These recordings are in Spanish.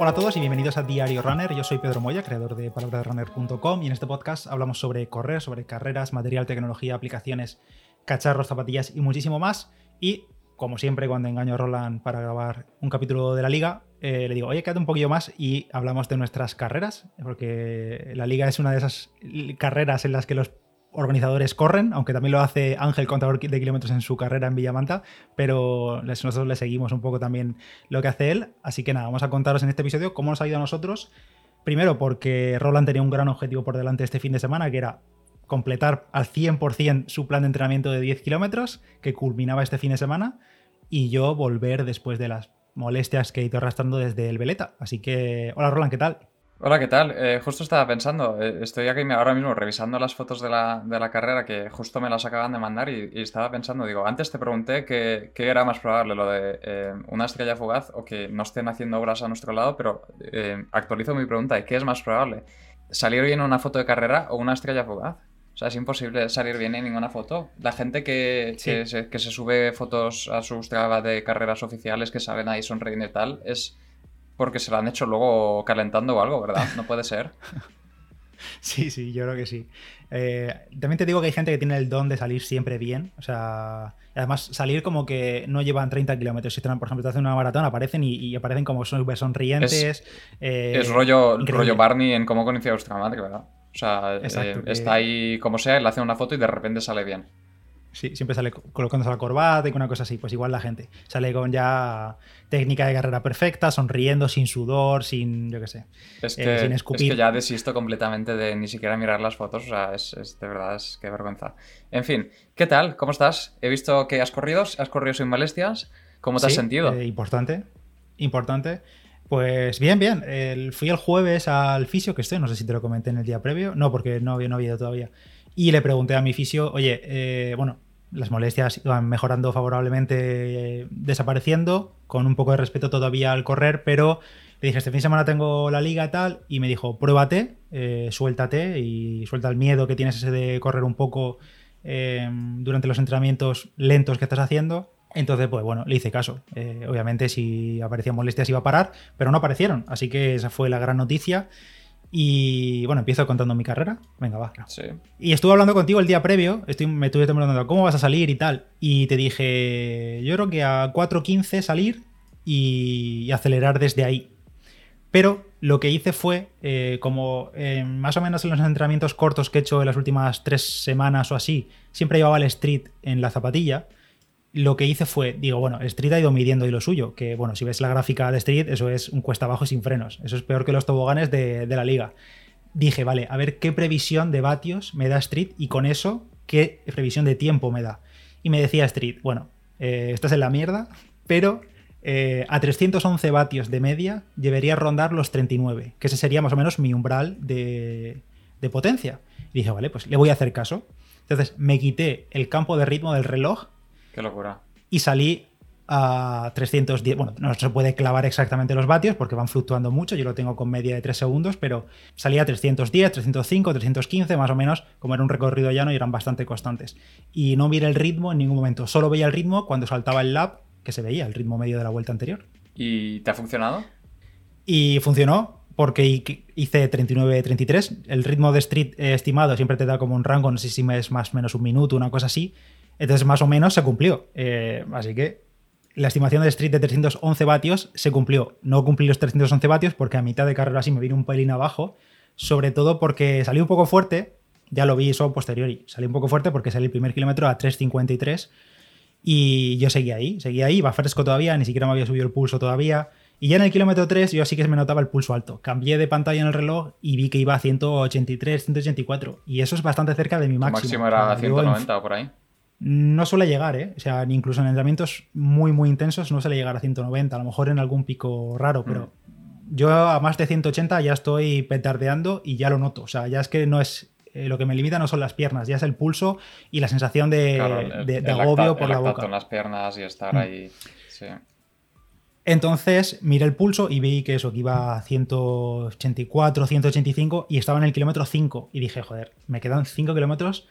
Hola a todos y bienvenidos a Diario Runner. Yo soy Pedro Moya, creador de palabrasrunner.com y en este podcast hablamos sobre correr, sobre carreras, material, tecnología, aplicaciones, cacharros, zapatillas y muchísimo más. Y como siempre, cuando engaño a Roland para grabar un capítulo de la liga, eh, le digo, oye, quédate un poquillo más y hablamos de nuestras carreras, porque la liga es una de esas carreras en las que los organizadores corren, aunque también lo hace Ángel contador de kilómetros en su carrera en Villamanta, pero nosotros le seguimos un poco también lo que hace él. Así que nada, vamos a contaros en este episodio cómo nos ha ido a nosotros. Primero, porque Roland tenía un gran objetivo por delante este fin de semana, que era completar al 100% su plan de entrenamiento de 10 kilómetros, que culminaba este fin de semana, y yo volver después de las molestias que he ido arrastrando desde el Veleta. Así que, hola Roland, ¿qué tal? Hola, ¿qué tal? Eh, justo estaba pensando, eh, estoy aquí ahora mismo revisando las fotos de la, de la carrera que justo me las acaban de mandar y, estaba pensando, digo, antes te pregunté qué, era más probable, lo de eh, una estrella fugaz o que no estén haciendo obras a nuestro lado, pero actualizo mi pregunta, ¿qué es más probable? ¿Salir bien en una foto de carrera o una estrella fugaz? O sea, es imposible salir bien en ninguna foto. La gente que, que, se, que se sube fotos a sus Strava de carreras oficiales que salen ahí sonriendo y tal, es porque se lo han hecho luego calentando o algo, ¿verdad? No puede ser. Sí, sí, yo creo que sí. Eh, también te digo que hay gente que tiene el don de salir siempre bien. O sea, además salir como que no llevan 30 kilómetros. Si, por ejemplo, te hacen una maratón, aparecen y, aparecen como súper sonrientes. Es, eh, rollo, rollo Barney en cómo conocí a ¿verdad? O sea, eh, está ahí como sea, le hace una foto y de repente sale bien. Sí, siempre sale colocándose la corbata y con una cosa así. Pues igual la gente sale con ya técnica de carrera perfecta, sonriendo, sin sudor, sin, yo qué sé, es eh, que, sin escupir. Es que ya desisto completamente de ni siquiera mirar las fotos. O sea, es, de verdad, es que vergüenza. En fin, ¿qué tal? ¿Cómo estás? He visto que has corrido, has corrido sin molestias. ¿Cómo te has sentido? Eh, importante, importante. Pues bien, bien. fui el jueves al fisio que estoy, no sé si te lo comenté en el día previo. No, porque no no había ido todavía. Y le pregunté a mi fisio, oye, eh, bueno, las molestias iban mejorando favorablemente, desapareciendo, con un poco de respeto todavía al correr, pero le dije, este fin de semana tengo la liga tal, y me dijo, pruébate, eh, suéltate y suelta el miedo que tienes ese de correr un poco eh, durante los entrenamientos lentos que estás haciendo. Entonces, pues bueno, le hice caso. obviamente, si aparecían molestias iba a parar, pero no aparecieron. Así que esa fue la gran noticia. Y bueno, empiezo contando mi carrera. Venga, va. Sí. Y estuve hablando contigo el día previo, estoy, me estuve temblando, ¿cómo vas a salir y tal? Y te dije, yo creo que a 4.15 salir y, acelerar desde ahí. Pero lo que hice fue, eh, como eh, más o menos en los entrenamientos cortos que he hecho en las últimas tres semanas o así, siempre llevaba el street en la zapatilla, lo que hice fue, digo, bueno, Street ha ido midiendo y lo suyo, que bueno, si ves la gráfica de Street, eso es un cuesta abajo sin frenos, eso es peor que los toboganes de, la liga. Dije, vale, a ver qué previsión de vatios me da Street y con eso, qué previsión de tiempo me da. Y me decía Street, bueno, eh, estás en la mierda, pero eh, a 311 vatios de media debería rondar los 39, que ese sería más o menos mi umbral de, de potencia. Y dije, vale, pues le voy a hacer caso. Entonces me quité el campo de ritmo del reloj Qué locura. Y salí a 310. Bueno, no se puede clavar exactamente los vatios porque van fluctuando mucho. Yo lo tengo con media de 3 segundos, pero salía a 310, 305, 315, más o menos, como era un recorrido llano y eran bastante constantes. Y no miré el ritmo en ningún momento. Solo veía el ritmo cuando saltaba el lap, que se veía, el ritmo medio de la vuelta anterior. ¿Y te ha funcionado? Y funcionó porque hice 39-33. El ritmo de street estimado siempre te da como un rango, no sé si es más o menos un minuto, una cosa así. Entonces, más o menos se cumplió. Eh, así que la estimación de Street de 311 vatios se cumplió. No cumplí los 311 vatios porque a mitad de carrera sí me vino un pelín abajo, sobre todo porque salí un poco fuerte, ya lo vi eso posteriori, salí un poco fuerte porque salí el primer kilómetro a 3.53 y yo seguía ahí, seguía ahí, iba fresco todavía, ni siquiera me había subido el pulso todavía. Y ya en el kilómetro 3 yo sí que me notaba el pulso alto. Cambié de pantalla en el reloj y vi que iba a 183, 184. Y eso es bastante cerca de mi máximo. máximo era 190 o por ahí. No suele llegar, ¿eh? O sea, incluso en entrenamientos muy, muy intensos no suele llegar a 190, a lo mejor en algún pico raro, pero mm. yo a más de 180 ya estoy petardeando y ya lo noto. O sea, ya es que no es. Eh, lo que me limita no son las piernas, ya es el pulso y la sensación de, agobio por la boca. en las piernas y estar mm. ahí. Sí. Entonces miré el pulso y vi que eso, que iba a 184, 185 y estaba en el kilómetro 5. Y dije, joder, me quedan 5 kilómetros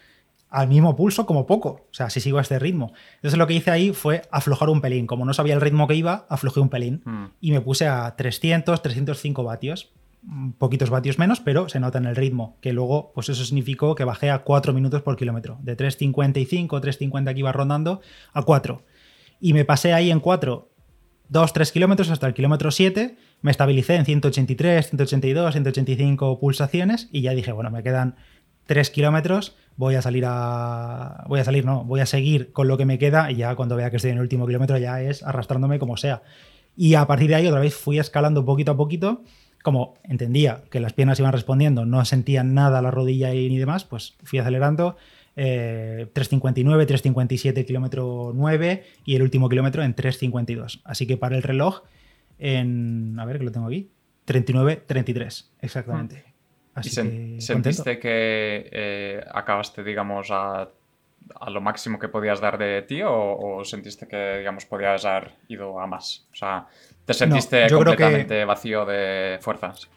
al mismo pulso como poco, o sea, si sigo a este ritmo. Entonces lo que hice ahí fue aflojar un pelín, como no sabía el ritmo que iba, aflojé un pelín Mm. y me puse a 300, 305 vatios, Mm, poquitos vatios menos, pero se nota en el ritmo, que luego pues eso significó que bajé a 4 minutos por kilómetro, de 3.55, 3.50 que iba rondando a 4. Y me pasé ahí en 4 2, 3 kilómetros hasta el kilómetro 7, me estabilicé en 183, 182, 185 pulsaciones y ya dije, bueno, me quedan 3 kilómetros, voy a salir a... Voy a salir, no, voy a seguir con lo que me queda y ya cuando vea que estoy en el último kilómetro ya es arrastrándome como sea. Y a partir de ahí otra vez fui escalando poquito a poquito, como entendía que las piernas iban respondiendo, no sentían nada la rodilla y ni demás, pues fui acelerando. eh, 3.59, 3.57 kilómetro 9 y el último kilómetro en 3.52. Así que para el reloj en... A ver, que lo tengo aquí. 39, 33, exactamente. Así ¿Y sen- que sentiste que eh, acabaste, digamos, a, a lo máximo que podías dar de ti o, o sentiste que, digamos, podías haber ido a más? O sea, ¿te sentiste que- completamente vacío de fuerzas?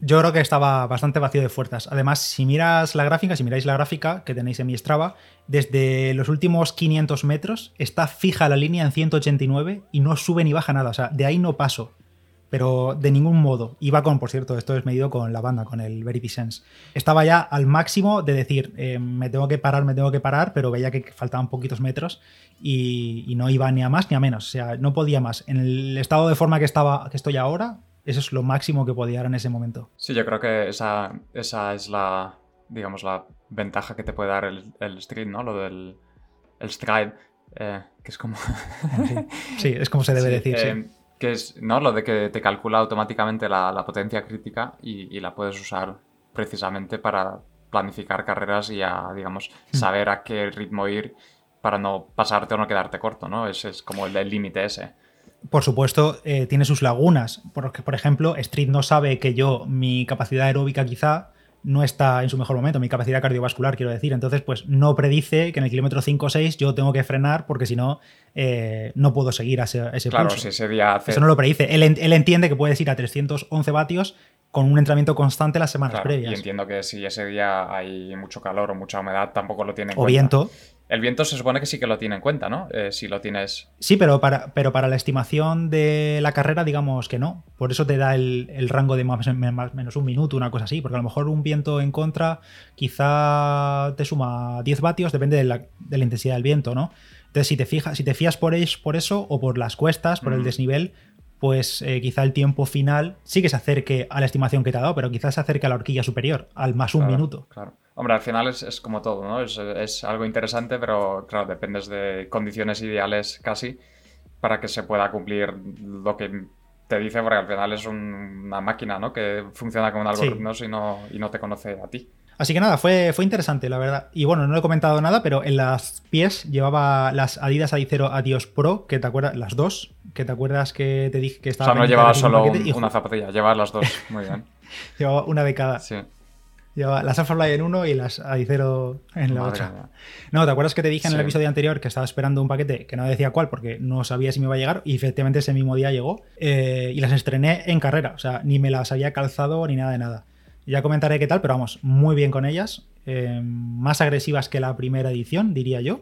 Yo creo que estaba bastante vacío de fuerzas. Además, si miras la gráfica, si miráis la gráfica que tenéis en mi Strava, desde los últimos 500 metros está fija la línea en 189 y no sube ni baja nada. O sea, de ahí no paso. Pero de ningún modo. Iba con, por cierto, esto es medido con la banda, con el Verity Sense. Estaba ya al máximo de decir, eh, me tengo que parar, me tengo que parar, pero veía que faltaban poquitos metros y, y no iba ni a más ni a menos. O sea, no podía más. En el estado de forma que, estaba, que estoy ahora, eso es lo máximo que podía dar en ese momento. Sí, yo creo que esa, esa es la, digamos, la ventaja que te puede dar el, el street, ¿no? Lo del el stride, eh, que es como... Sí, es como se debe Sí, decir. sí. Que es, ¿no? Lo de que te calcula automáticamente la, la potencia crítica y, y la puedes usar precisamente para planificar carreras y a, digamos, Hmm. saber a qué ritmo ir para no pasarte o no quedarte corto, ¿no? Ese es como el el límite ese. Por supuesto, eh, tiene sus lagunas. Porque, por ejemplo, Street no sabe que yo, mi capacidad aeróbica quizá, no está en su mejor momento, mi capacidad cardiovascular, quiero decir. Entonces, pues no predice que en el kilómetro 5 o 6 yo tengo que frenar porque si no, eh, no puedo seguir a ese, a ese Claro, pulso. si ese día hace... Eso no lo predice. Él, él entiende que puedes ir a 311 vatios con un entrenamiento constante las semanas Claro, previas. y entiendo que si ese día hay mucho calor o mucha humedad, tampoco lo tiene en O cuenta. viento. El viento se supone que sí que lo tiene en cuenta, ¿no? Eh, si lo tienes... Sí, pero para, pero para la estimación de la carrera, digamos que no. Por eso te da el, el rango de más, más- menos un minuto, una cosa así. Porque a lo mejor un viento en contra quizá te suma 10 vatios, depende de la, de la intensidad del viento, ¿no? Entonces, si te, fijas, si te fías por, por eso o por las cuestas, por el Mm. desnivel, pues eh, quizá el tiempo final sí que se acerque a la estimación que te ha dado, pero quizás se acerque a la horquilla superior, al más un Claro, minuto. Claro. Hombre, al final es, es como todo, ¿no? Es, es algo interesante, pero claro, dependes de condiciones ideales casi para que se pueda cumplir lo que te dice, porque al final es un- una máquina, ¿no? Que funciona con un Sí. algoritmo y, no, y no te conoce a ti. Así que nada, fue, fue interesante, la verdad. Y bueno, no he comentado nada, pero en las pies llevaba las Adidas Adicero Adios Pro, que te acuerdas, las dos, que te acuerdas que te dije que O estaba. sea, no llevaba solo un- y una zapatilla, llevabas las dos. Muy bien. Llevaba una de cada. Sí. Llevaba las Alphafly en uno y las Adicero en la Madre otra. mía. No, ¿te acuerdas que te dije en el episodio anterior que estaba esperando un paquete que no decía cuál porque no sabía si me iba a llegar y efectivamente ese mismo día llegó eh, y las estrené en carrera, o sea, ni me las había calzado ni nada de nada. Ya comentaré qué tal, pero vamos, muy bien con ellas, eh, más agresivas que la primera edición, diría yo,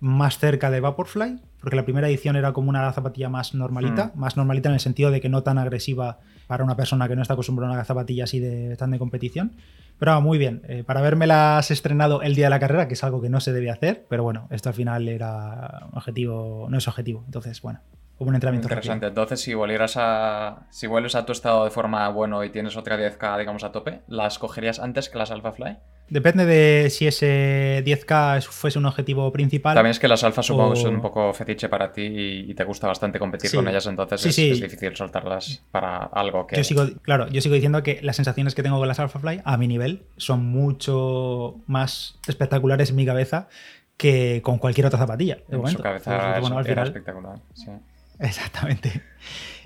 más cerca de Vaporfly, porque la primera edición era como una zapatilla más normalita, Mm. más normalita en el sentido de que no tan agresiva para una persona que no está acostumbrada a una zapatilla así de tan de competición. Pero muy bien, eh, para las estrenado el día de la carrera, que es algo que no se debe hacer, pero bueno, esto al final era objetivo, no es objetivo, entonces bueno, como un entrenamiento Interesante. rápido. Entonces, si volvieras a. Si vuelves a tu estado de forma bueno y tienes otra 10K, digamos, a tope, ¿las cogerías antes que las Alphafly? Depende de si ese 10K es- fuese un objetivo principal. También es que las alfas supongo que o- son un poco fetiche para ti y, y te gusta bastante competir Sí. con ellas, entonces Sí, es, sí. es difícil soltarlas para algo que... Yo sigo, claro, yo sigo diciendo que las sensaciones que tengo con las Alphafly a mi nivel son mucho más espectaculares en mi cabeza que con cualquier otra zapatilla. De en momento. su cabeza era, bueno, al final- espectacular. Exactamente.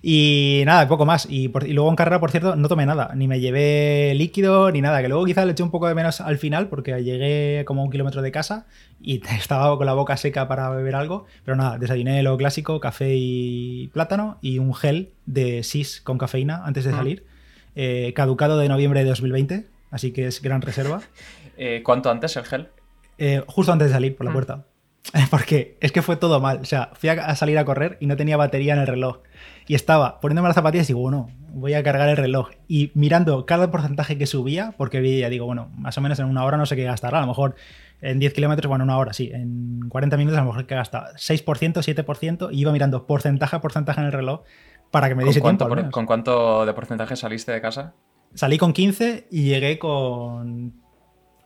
Y nada, poco más. Y, por- y luego en carrera, por cierto, no tomé nada. Ni me llevé líquido ni nada. Que luego quizás le eché un poco de menos al final porque llegué como a un kilómetro de casa y estaba con la boca seca para beber algo. Pero nada, desayuné lo clásico, café y plátano y un gel de SIS con cafeína antes de Mm. salir. Eh, caducado de noviembre de 2020, así que es gran reserva. Eh, ¿Cuánto antes el gel? Eh, justo antes de salir por la Mm. puerta. Porque es que fue todo mal. O sea, fui a, salir a correr y no tenía batería en el reloj. Y estaba poniéndome las zapatillas y digo, bueno, voy a cargar el reloj. Y mirando cada porcentaje que subía, porque veía, digo, bueno, más o menos en una hora no sé qué gastará. A lo mejor en 10 kilómetros, bueno, una hora sí. En 40 minutos a lo mejor que gasta 6%, 7%. Y iba mirando porcentaje a porcentaje en el reloj para que me ¿Con diese cuánto, tiempo. por-. ¿Con cuánto de porcentaje saliste de casa? Salí con 15 y llegué con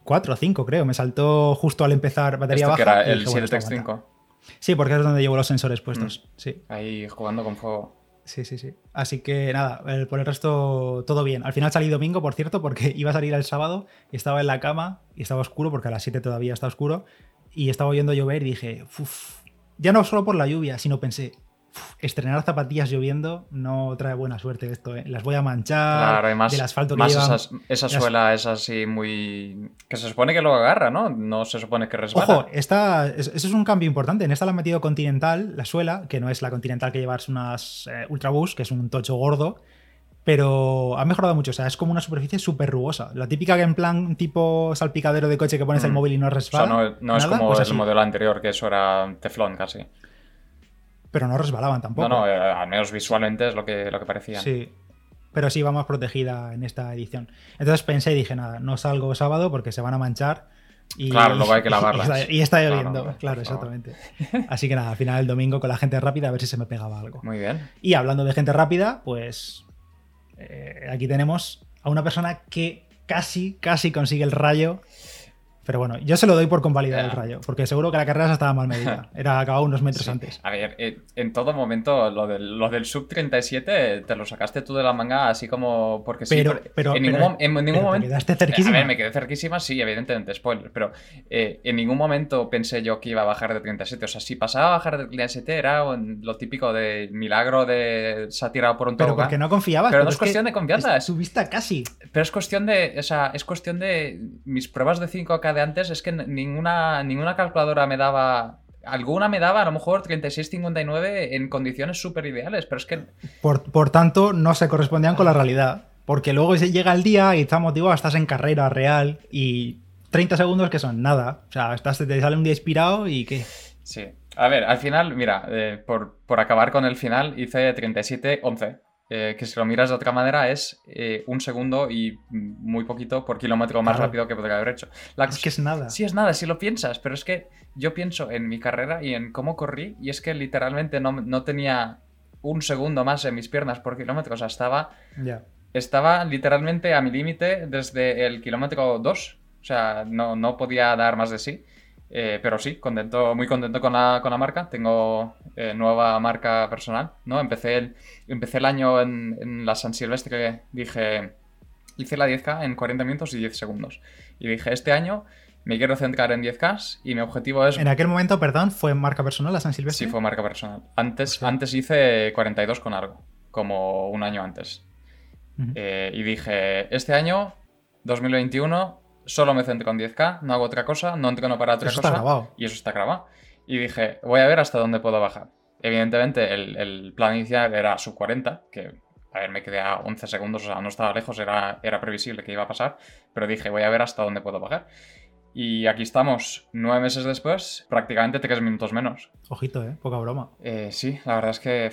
4 o 5, creo. Me saltó justo al empezar batería Esto baja. que era el dije, bueno, 7 esto aguanta. 5 Sí, porque es donde llevo los sensores puestos. Mm. Sí, Ahí jugando con fuego. sí, sí, sí. Así que nada, por el resto todo bien. Al final salí domingo, por cierto, porque iba a salir el sábado y estaba en la cama y estaba oscuro, porque a las 7 todavía está oscuro. Y estaba oyendo llover y dije, uff, ya no solo por la lluvia, sino pensé, "Uf, estrenar zapatillas lloviendo no trae buena suerte esto, ¿eh? Las voy a manchar Claro, y más, del asfalto que más llevan. esas- esa las- suela es así muy... Que se supone que lo agarra, ¿no? No se supone que resbala. Ojo, esta, es- eso es un cambio importante. En esta la han metido Continental, la suela, que no es la Continental que llevas unas eh, Ultraboost, que es un tocho gordo, pero ha mejorado mucho. O sea, es como una superficie súper rugosa. La típica que en plan tipo salpicadero de coche que pones el Mm. móvil y no O sea, resbala. no, no es como pues el modelo anterior, que eso era teflón casi. Pero no resbalaban tampoco. No, no, eh, al menos visualmente es lo que, lo que parecía. Sí. Pero sí va más protegida en esta edición. Entonces pensé y dije, nada, no salgo sábado porque se van a manchar. Y, Claro, luego hay que lavarlas. Y está, y está Claro, lloviendo, claro, exactamente. Así que nada, al final el domingo con la gente rápida a ver si se me pegaba algo. Muy bien. Y hablando de gente rápida, pues eh, aquí tenemos a una persona que casi, casi consigue el rayo. Pero bueno, yo se lo doy por convalidar el rayo, porque seguro que la carrera estaba mal medida. Era acabado unos metros Sí. antes. A ver, eh, en todo momento lo del, lo del sub 37 te lo sacaste tú de la manga así como porque sí. Pero- pero- en ningún, pero- en ningún pero te momento... quedaste cerquísima. A ver, me quedé cerquísima, sí, evidentemente, spoiler, pero eh, en ningún momento pensé yo que iba a bajar de 37. O sea, si pasaba a bajar de 37 era un- lo típico de milagro de se ha tirado por un Pero tobogán. porque no confiabas. Pero no porque es cuestión de confianza, es- Subiste casi. Pero es cuestión de, o sea, es cuestión de mis pruebas de 5K de antes, es que ninguna, ninguna calculadora me daba, alguna me daba a lo mejor 36-59 en condiciones súper ideales, pero es que Por, por tanto, no se correspondían con la realidad. Porque luego se llega el día y estás motivado, estás en carrera real y 30 segundos que son nada. O sea, estás, te sale un día inspirado y qué. sí. A ver, al final, mira, eh, por, por acabar con el final, hice 37-11. Eh, que si lo miras de otra manera es eh, un segundo y muy poquito por kilómetro más Claro. rápido que podría haber hecho. La Es que es nada. Sí, es nada, si lo piensas, pero es que yo pienso en mi carrera y en cómo corrí, y es que literalmente no, no tenía un segundo más en mis piernas por kilómetro, o sea, estaba, estaba literalmente a mi límite desde el kilómetro 2, o sea, no, no podía dar más de sí. Eh, pero sí, contento, muy contento con la, con la marca. Tengo eh, nueva marca personal, ¿no? Empecé el, empecé el año en, en la San Silvestre, dije, hice la 10K en 40 minutos y 10 segundos. Y dije, este año me quiero centrar en 10K y mi objetivo es... En aquel momento, perdón, fue marca personal a San Silvestre. Sí, fue marca personal. Antes, antes hice 42 con algo, como un año antes. Eh, y dije, este año, 2021, solo me centro en 10K, no hago otra cosa, no entreno para otra Eso cosa. está grabado. Y eso está grabado. Y dije, voy a ver hasta dónde puedo bajar. Evidentemente, el, el plan inicial era sub 40, que, a ver, me quedé a 11 segundos, o sea, no estaba lejos, era, era previsible que iba a pasar, pero dije, voy a ver hasta dónde puedo bajar. Y aquí estamos, nueve meses después, prácticamente tres minutos menos. Ojito, ¿eh? Poca broma. Eh, sí, la verdad es que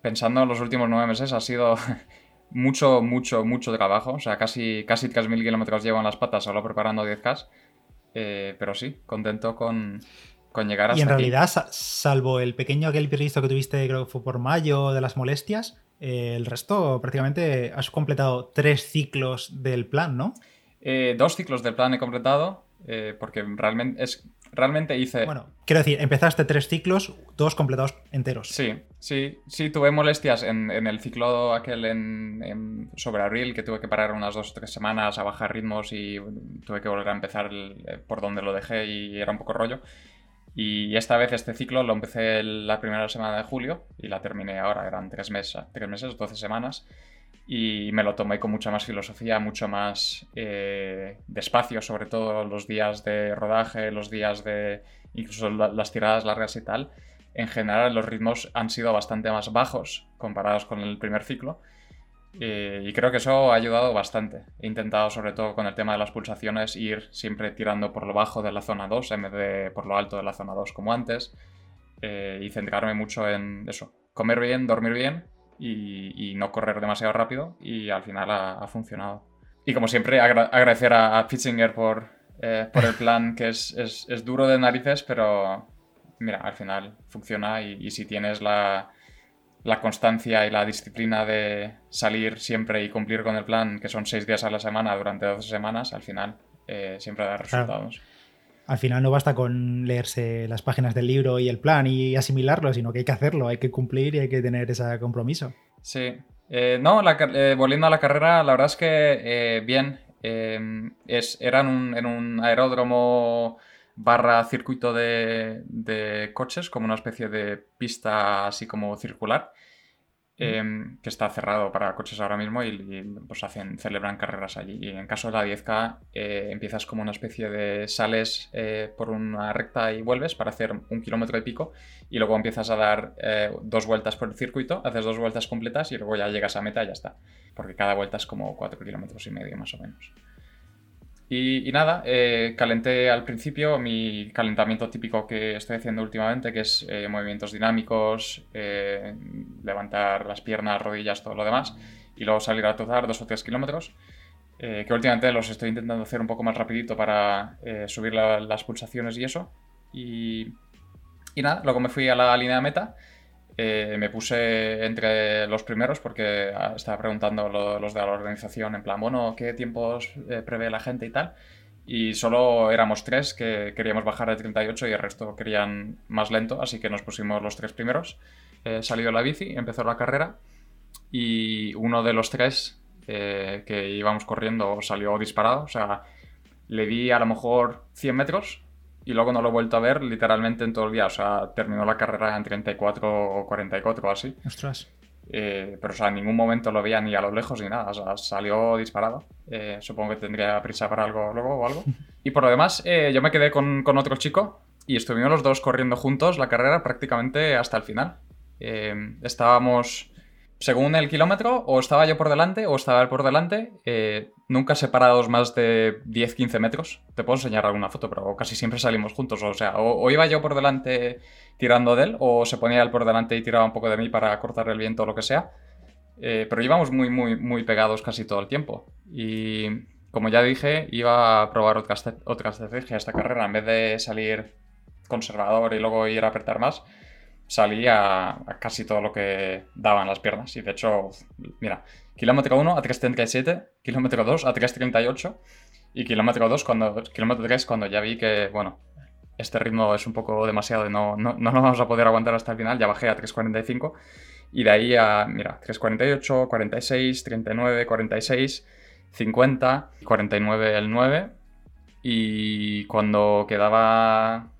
pensando en los últimos nueve meses ha sido mucho, mucho, mucho trabajo. O sea, casi, casi 3.000 kilómetros llevo en las patas solo preparando 10K. Eh, pero sí, contento con, con llegar hasta Y en aquí. realidad, sa- salvo el pequeño aquel imprevisto que tuviste, creo que fue por mayo, de las molestias, eh, el resto prácticamente has completado tres ciclos del plan, ¿no? Eh, dos ciclos del plan he completado, porque realmente, es, realmente hice... Bueno, quiero decir, empezaste tres ciclos, dos completados enteros. Sí, sí, sí, tuve molestias en, en el ciclo aquel en, en- sobre abril, que tuve que parar unas dos o tres semanas a bajar ritmos y tuve que volver a empezar el- eh, por donde lo dejé y era un poco rollo. Y esta vez este ciclo lo empecé la primera semana de julio y la terminé ahora, eran tres meses, tres meses 12 semanas. Y me lo tomé con mucha más filosofía, mucho más eh, despacio, sobre todo los días de rodaje, los días de incluso la- las tiradas largas y tal en general los ritmos han sido bastante más bajos comparados con el primer ciclo. Eh, y creo que eso ha ayudado bastante. He intentado, sobre todo con el tema de las pulsaciones, ir siempre tirando por lo bajo de la zona 2 en vez de por lo alto de la zona 2 como antes. Eh, y centrarme mucho en eso, comer bien, dormir bien y, no correr demasiado rápido. Y al final ha, funcionado. Y como siempre, agradecer a, a por, eh, por el plan, que es, es, duro de narices, pero mira, al final funciona y si tienes la la constancia y la disciplina de salir siempre y cumplir con el plan, que son seis días a la semana durante 12 semanas, al final eh, siempre da resultados. Al final no basta con leerse las páginas del libro y el plan y asimilarlo, sino que hay que hacerlo, hay que cumplir y hay que tener ese compromiso. Sí. Eh, no, eh, volviendo a la carrera, la verdad es que bien. es, eran en un aeródromo barra circuito de, coches, como una especie de pista así como circular, em, que está cerrado para coches ahora mismo y, pues hacen, celebran carreras allí. Y en caso de la 10K eh, empiezas como una especie de sales eh, por una recta y vuelves para hacer un kilómetro de pico y luego empiezas a dar eh, dos vueltas por el circuito, haces dos vueltas completas y luego ya llegas a meta y ya está. Porque cada vuelta es como cuatro kilómetros y medio más o menos. Y, nada, eh, calenté al principio mi calentamiento típico que estoy haciendo últimamente, que es eh, movimientos dinámicos, eh, levantar las piernas, rodillas, todo lo demás, y luego salir a trotar dos o tres kilómetros, que últimamente los estoy intentando hacer un poco más rapidito para subir las pulsaciones y eso. Y, y nada, luego me fui a la línea de meta eh, me puse entre los primeros porque ah, estaba preguntando los de la organización en plan, bueno, ¿qué tiempos eh, prevé la gente y tal? Y solo éramos tres que queríamos bajar de 38 y el resto querían más lento, así que nos pusimos los tres primeros. Eh, salió la bici, empezó la carrera y uno de los tres eh, que íbamos corriendo salió disparado, o sea, le di a lo mejor 100 metros y luego no lo he vuelto a ver literalmente en todo el día. O sea, terminó la carrera en 34 o 44 o así. Ostras. Eh, pero, o sea, en ningún momento lo veía ni a lo lejos ni nada. O sea, salió disparado. Eh, supongo que tendría prisa para algo luego o algo. Y por lo demás, eh, yo me quedé con, con, otro chico y estuvimos los dos corriendo juntos la carrera prácticamente hasta el final. estábamos según el kilómetro, o estaba yo por delante o estaba él por delante, eh, nunca separados más de 10-15 metros. Te puedo enseñar alguna foto, pero casi siempre salimos juntos. O sea, o, iba yo por delante tirando de él, o se ponía él por delante y tiraba un poco de mí para cortar el viento o lo que sea. Eh, pero íbamos muy, muy, muy pegados casi todo el tiempo. Y como ya dije, iba a probar otra, otra estrategia esta carrera. En vez de salir conservador y luego ir a apretar más, salí a, casi todo lo que daban las piernas. Y de hecho, mira, kilómetro 1 a 3.37, kilómetro 2 a 3.38 y kilómetro 2 cuando, kilómetro 3 cuando ya vi que, bueno, este ritmo es un poco demasiado y no, no, no lo vamos a poder aguantar hasta el final, ya bajé a 3.45 y de ahí a, mira, 3.48, 46, 39, 46, 50, 49 el 9 y cuando quedaba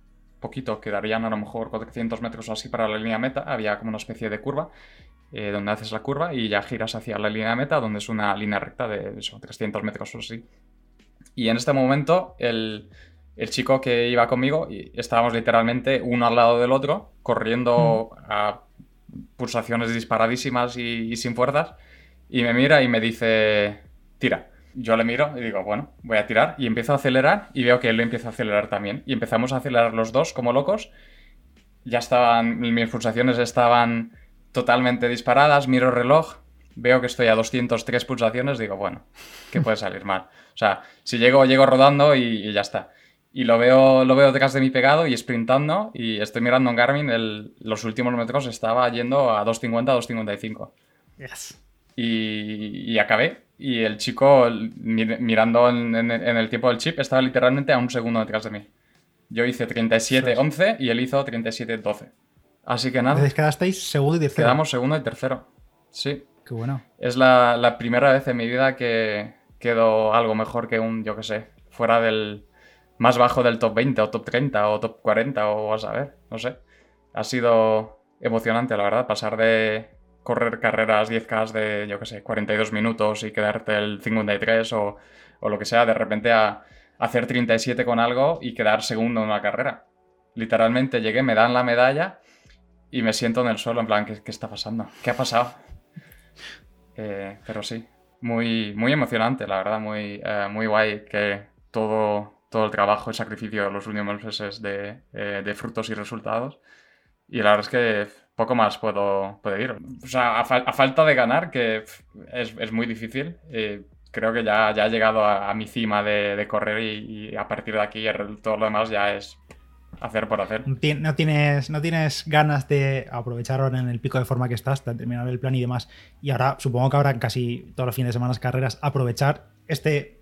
poquito, quedarían a lo mejor 400 metros o así para la línea meta, había como una especie de curva eh, donde haces la curva y ya giras hacia la línea meta, donde es una línea recta de eso, 300 metros o así. Y en este momento el, el chico que iba conmigo, y estábamos literalmente uno al lado del otro, corriendo a pulsaciones disparadísimas y sin fuerzas, y me mira y me dice, tira. Yo le miro y digo, bueno, voy a tirar y empiezo a acelerar y veo que él lo empieza a acelerar también. Y empezamos a acelerar los dos como locos. Ya estaban, mis pulsaciones estaban totalmente disparadas, miro el reloj, veo que estoy a 203 pulsaciones, digo, bueno, ¿qué puede salir mal? O sea, si llego, llego rodando y, ya está. Y lo veo, lo veo detrás de mi pegado y sprintando y estoy mirando en Garmin, los últimos metros estaba yendo a 2.50, 2.55. Yes. Y, y acabé y el chico, mirando en, el tiempo del chip, estaba literalmente a un segundo detrás de mí. Yo hice 37-11 y él hizo 37-12. Así que nada. Entonces quedasteis segundo y tercero. Quedamos segundo y tercero. Sí. Qué bueno. Es la, primera vez en mi vida que quedo algo mejor que un, yo qué sé, fuera del más bajo del top 20 o top 30 o top 40 o a ver, no sé. Ha sido emocionante, la verdad, pasar de correr carreras 10K de, yo qué sé, 42 minutos y quedarte el 53 o, o lo que sea, de repente a, hacer 37 con algo y quedar segundo en una carrera. Literalmente llegué, me dan la medalla y me siento en el suelo en plan, ¿qué, qué está pasando? ¿Qué ha pasado? pero sí, muy, muy emocionante, la verdad, muy, muy guay que todo, todo el trabajo y sacrificio de los últimos meses de, de frutos y resultados. Y la verdad es que poco más puedo, puedo ir. O sea, a, falta de ganar, que es, es muy difícil, eh, creo que ya, ya he llegado a, mi cima de, correr y, a partir de aquí todo lo demás ya es hacer por hacer. No tienes, no tienes ganas de aprovechar en el pico de forma que estás, de terminar el plan y demás. Y ahora supongo que habrá casi todos los fines de semana carreras, aprovechar este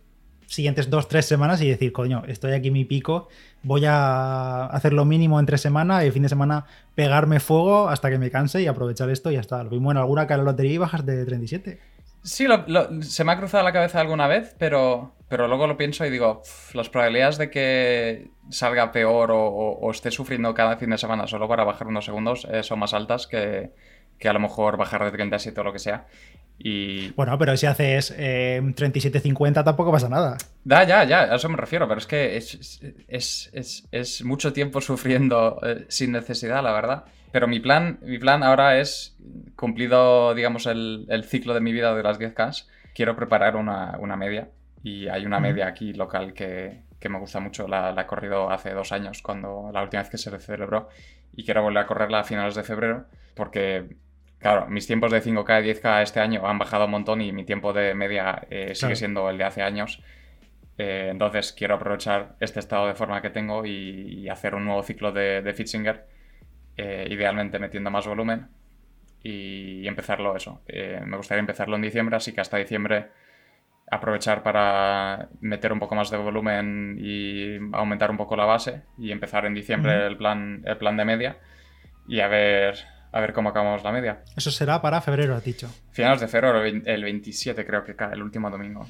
siguientes dos, tres semanas y decir, coño, estoy aquí en mi pico, voy a hacer lo mínimo en tres semanas y fin de semana pegarme fuego hasta que me canse y aprovechar esto y ya está. Lo mismo en alguna cara lotería y bajas de 37. Sí, se me ha cruzado la cabeza alguna vez, pero, pero luego lo pienso y digo, las probabilidades de que salga peor o, esté sufriendo cada fin de semana solo para bajar unos segundos eh, son más altas que, que a lo mejor bajar de 37 o lo que sea. Y... Bueno, pero si haces eh, 37-50 tampoco pasa nada. Da, ya, ya, a eso me refiero, pero es que es, mucho tiempo sufriendo eh, sin necesidad, la verdad. Pero mi plan, mi plan ahora es, cumplido, digamos, el, ciclo de mi vida de las 10K, quiero preparar una, media. Y hay una media aquí local que, me gusta mucho. La, la, he corrido hace dos años, cuando la última vez que se celebró. Y quiero volver a correrla a finales de febrero, porque Claro, mis tiempos de 5K y 10K este año han bajado un montón y mi tiempo de media eh, sigue siendo el de hace años. Eh, entonces quiero aprovechar este estado de forma que tengo y, hacer un nuevo ciclo de, de Fitzinger, eh, idealmente metiendo más volumen y, empezarlo eso. me gustaría empezarlo en diciembre, así que hasta diciembre aprovechar para meter un poco más de volumen y aumentar un poco la base y empezar en diciembre el, plan, el plan de media y a ver a ver cómo acabamos la media. Eso será para febrero, has dicho. Finales de febrero, el 27 creo que cae, el último domingo.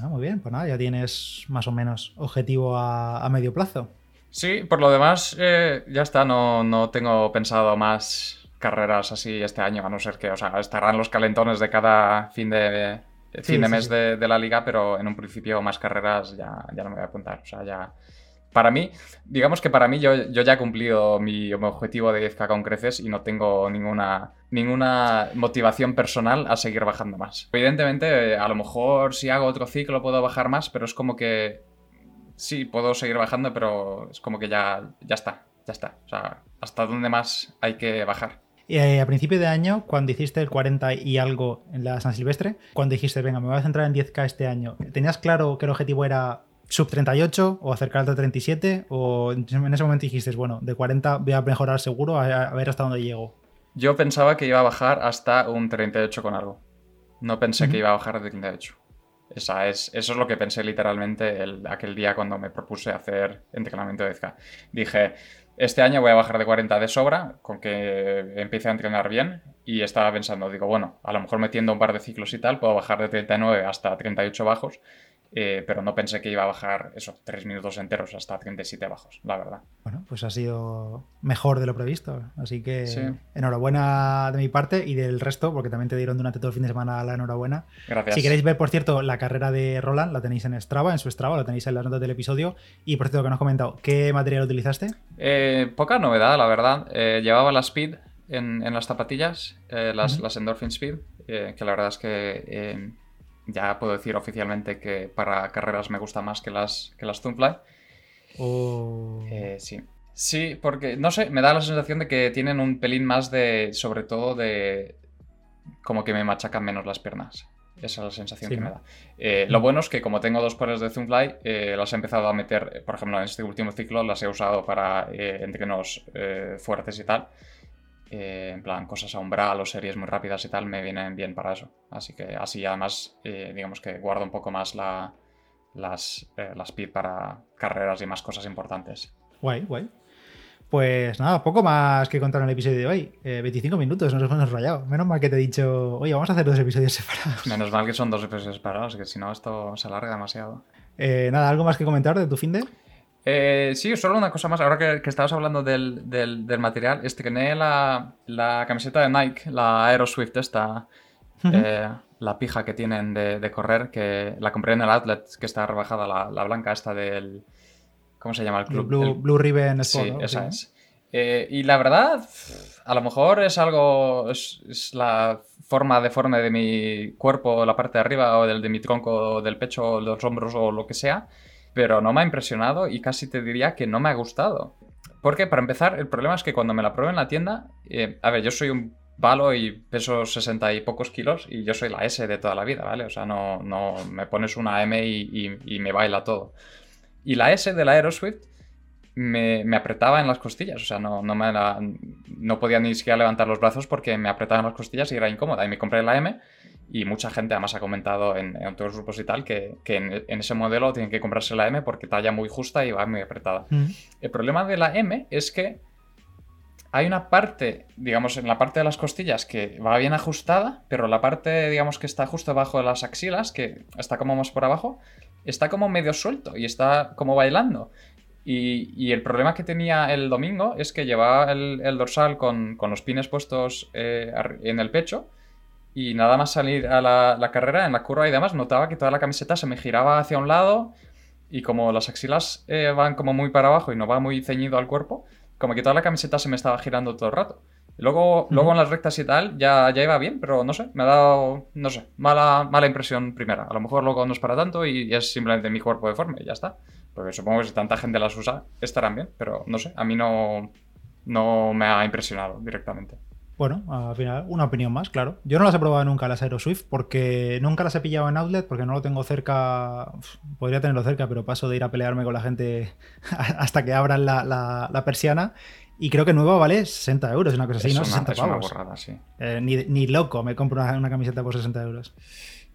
Ah, muy bien, pues nada, ya tienes más o menos objetivo a, medio plazo. Sí, por lo demás, eh, ya está, no, no tengo pensado más carreras así este año, a no ser que, o sea, estarán los calentones de cada fin de, fin de mes De, de, la liga, pero en un principio más carreras ya, ya no me voy a apuntar, o sea, ya para mí, digamos que para mí yo, ya he cumplido mi, objetivo de 10k con creces y no tengo ninguna, ninguna motivación personal a seguir bajando más. Evidentemente, a lo mejor si hago otro ciclo puedo bajar más, pero es como que sí, puedo seguir bajando, pero es como que ya, ya está, ya está. O sea, ¿hasta dónde más hay que bajar? Y eh, a principio de año, cuando hiciste el 40 y algo en la San Silvestre, cuando dijiste, venga, me voy a centrar en 10K este año, ¿tenías claro que el objetivo era sub 38 o acercarte a 37? ¿O en ese momento dijiste, bueno, de 40 voy a mejorar seguro a, ver hasta dónde llego? Yo pensaba que iba a bajar hasta un 38 con algo. No pensé que iba a bajar de 38. Esa es, eso es lo que pensé literalmente el, aquel día cuando me propuse hacer entrenamiento de 10K. Dije, este año voy a bajar de 40 de sobra, con que empiece a entrenar bien. Y estaba pensando, digo, bueno, a lo mejor metiendo un par de ciclos y tal, puedo bajar de 39 hasta 38 bajos. Eh, pero no pensé que iba a bajar eso, tres minutos enteros hasta 37 bajos, la verdad. Bueno, pues ha sido mejor de lo previsto. Así que enhorabuena de mi parte y del resto, porque también te dieron durante todo el fin de semana la enhorabuena. Gracias. Si queréis ver, por cierto, la carrera de Roland, la tenéis en Strava, en su Strava, la tenéis en las notas del episodio. Y por cierto, que nos has comentado, ¿qué material utilizaste? Eh, poca novedad, la verdad. Eh, llevaba la Speed en, las zapatillas, las, las Endorphin Speed, que la verdad es que ya puedo decir oficialmente que para carreras me gusta más que las, que las oh. eh, sí. Sí, porque no sé, me da la sensación de que tienen un pelín más de, sobre todo de, como que me machacan menos las piernas. Esa es la sensación que me da. Eh, lo bueno es que como tengo dos pares de Zoomfly, eh, las he empezado a meter, por ejemplo, en este último ciclo las he usado para entrenos fuertes y tal. Eh, en plan cosas a umbral o series muy rápidas y tal, me vienen bien para eso. Así que así además, eh, digamos que guardo un poco más la, las, eh, las PID para carreras y más cosas importantes. Guay, guay. Pues nada, poco más que contar en el episodio de hoy. 25 minutos, nos hemos rayado. Menos mal que te he dicho, oye, vamos a hacer dos episodios separados. Menos mal que son dos episodios separados, que si no esto se alarga demasiado. nada, ¿algo más que comentar de tu fin de? Eh, sí, solo una cosa más. Ahora que, estabas hablando del, del, material, estrené la, la camiseta de Nike, la Aeroswift esta, eh, la pija que tienen de, correr, que la compré en el outlet, que está rebajada, la, blanca esta del... ¿Cómo se llama el club? Blue, Blue Ribbon Sport. Sí, esa es. Eh, y la verdad, a lo mejor es algo, es, la forma deforme de mi cuerpo, la parte de arriba, o del, de mi tronco, del pecho, los hombros o lo que sea, pero no me ha impresionado y casi te diría que no me ha gustado. Porque, para empezar, el problema es que cuando me la pruebo en la tienda, eh, a ver, yo soy un palo y peso 60 y pocos kilos y yo soy la S de toda la vida, ¿vale? O sea, no, no me pones una M y, me baila todo. Y la S de la Aeroswift me, me, apretaba en las costillas, o sea, no, no, me no podía ni siquiera levantar los brazos porque me apretaba en las costillas y era incómoda. Y me compré la M y mucha gente además ha comentado en, en otros grupos y tal que, que en, ese modelo tienen que comprarse la M porque talla muy justa y va muy apretada. Mm. El problema de la M es que hay una parte, digamos, en la parte de las costillas que va bien ajustada, pero la parte, digamos, que está justo debajo de las axilas, que está como más por abajo, está como medio suelto y está como bailando. Y, el problema que tenía el domingo es que llevaba el, dorsal con, los pines puestos eh, en el pecho y nada más salir a la, carrera, en la curva y demás, notaba que toda la camiseta se me giraba hacia un lado y como las axilas eh, van como muy para abajo y no va muy ceñido al cuerpo, como que toda la camiseta se me estaba girando todo el rato. luego, luego en las rectas y tal ya, ya iba bien, pero no sé, me ha dado, no sé, mala, mala impresión primera. A lo mejor luego no es para tanto y es simplemente mi cuerpo deforme y ya está. Porque supongo que si tanta gente las usa, estarán bien, pero no sé, a mí no, no me ha impresionado directamente. Bueno, al final, una opinión más, claro. Yo no las he probado nunca las Aeroswift porque nunca las he pillado en outlet porque no lo tengo cerca. Podría tenerlo cerca, pero paso de ir a pelearme con la gente hasta que abran la, persiana. Y creo que nueva vale 60 euros, una cosa así, ¿no? 60 es una borrada, sí. Eh, ni, loco me compro una, una camiseta por 60 euros.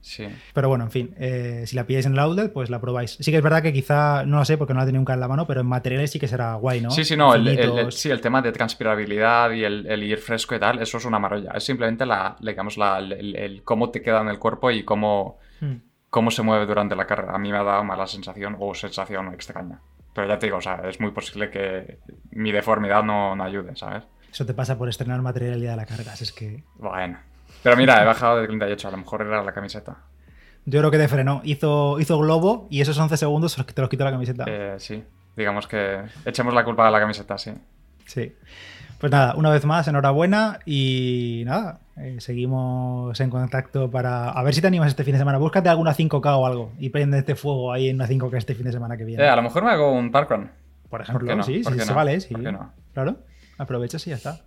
Sí. Pero bueno, en fin, eh, si la pilláis en el outlet, pues la probáis. Sí que es verdad que quizá, no lo sé porque no la tenía nunca en la mano, pero en materiales sí que será guay, ¿no? Sí, sí, no, el, el, tema de transpirabilidad y el, ir fresco y tal, eso es una maravilla. Es simplemente la, digamos, la, el, cómo te queda en el cuerpo y cómo, hmm. cómo se mueve durante la carrera. A mí me ha dado mala sensación o sensación extraña. Pero ya te digo, o sea, es muy posible que mi deformidad no, no ayude, ¿sabes? Eso te pasa por estrenar material de la carga, es que... Bueno. Pero mira, he bajado de 38, a lo mejor era la camiseta. Yo creo que te frenó. Hizo, hizo globo y esos 11 segundos te los quitó la camiseta. Eh, sí, digamos que echemos la culpa a la camiseta, sí. Sí. Pues nada, una vez más, enhorabuena y nada, eh, seguimos en contacto para a ver si te animas este fin de semana. Búscate alguna 5K o algo y prende este fuego ahí en una 5K este fin de semana que viene. Eh, a lo mejor me hago un parkrun. Por ejemplo, no? sí, sí, se vale, sí. Claro, aprovechas y ya está.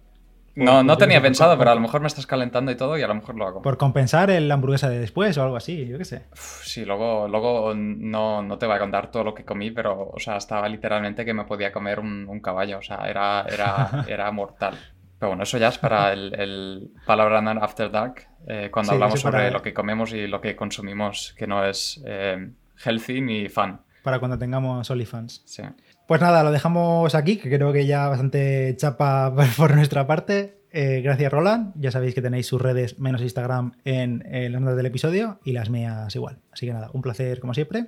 No, no tenía pensado, pero a lo mejor me estás calentando y todo y a lo mejor lo hago. Por compensar el hamburguesa de después o algo así, yo qué sé. sí, luego, luego no, no, te voy a contar todo lo que comí, pero, o sea, estaba literalmente que me podía comer un, caballo, o sea, era, era, era mortal. Pero bueno, eso ya es para el, el Palabra After Dark, eh, cuando hablamos sobre lo que comemos y lo que consumimos, que no es eh, healthy ni fun. Para cuando tengamos OnlyFans. Sí. Pues nada, lo dejamos aquí, que creo que ya bastante chapa por nuestra parte. Eh, gracias, Roland. Ya sabéis que tenéis sus redes menos Instagram en, las notas del episodio y las mías igual. Así que nada, un placer como siempre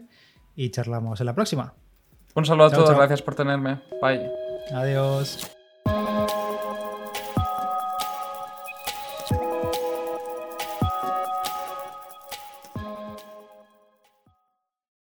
y charlamos en la próxima. Un saludo a todos, gracias por tenerme. Bye. Adiós.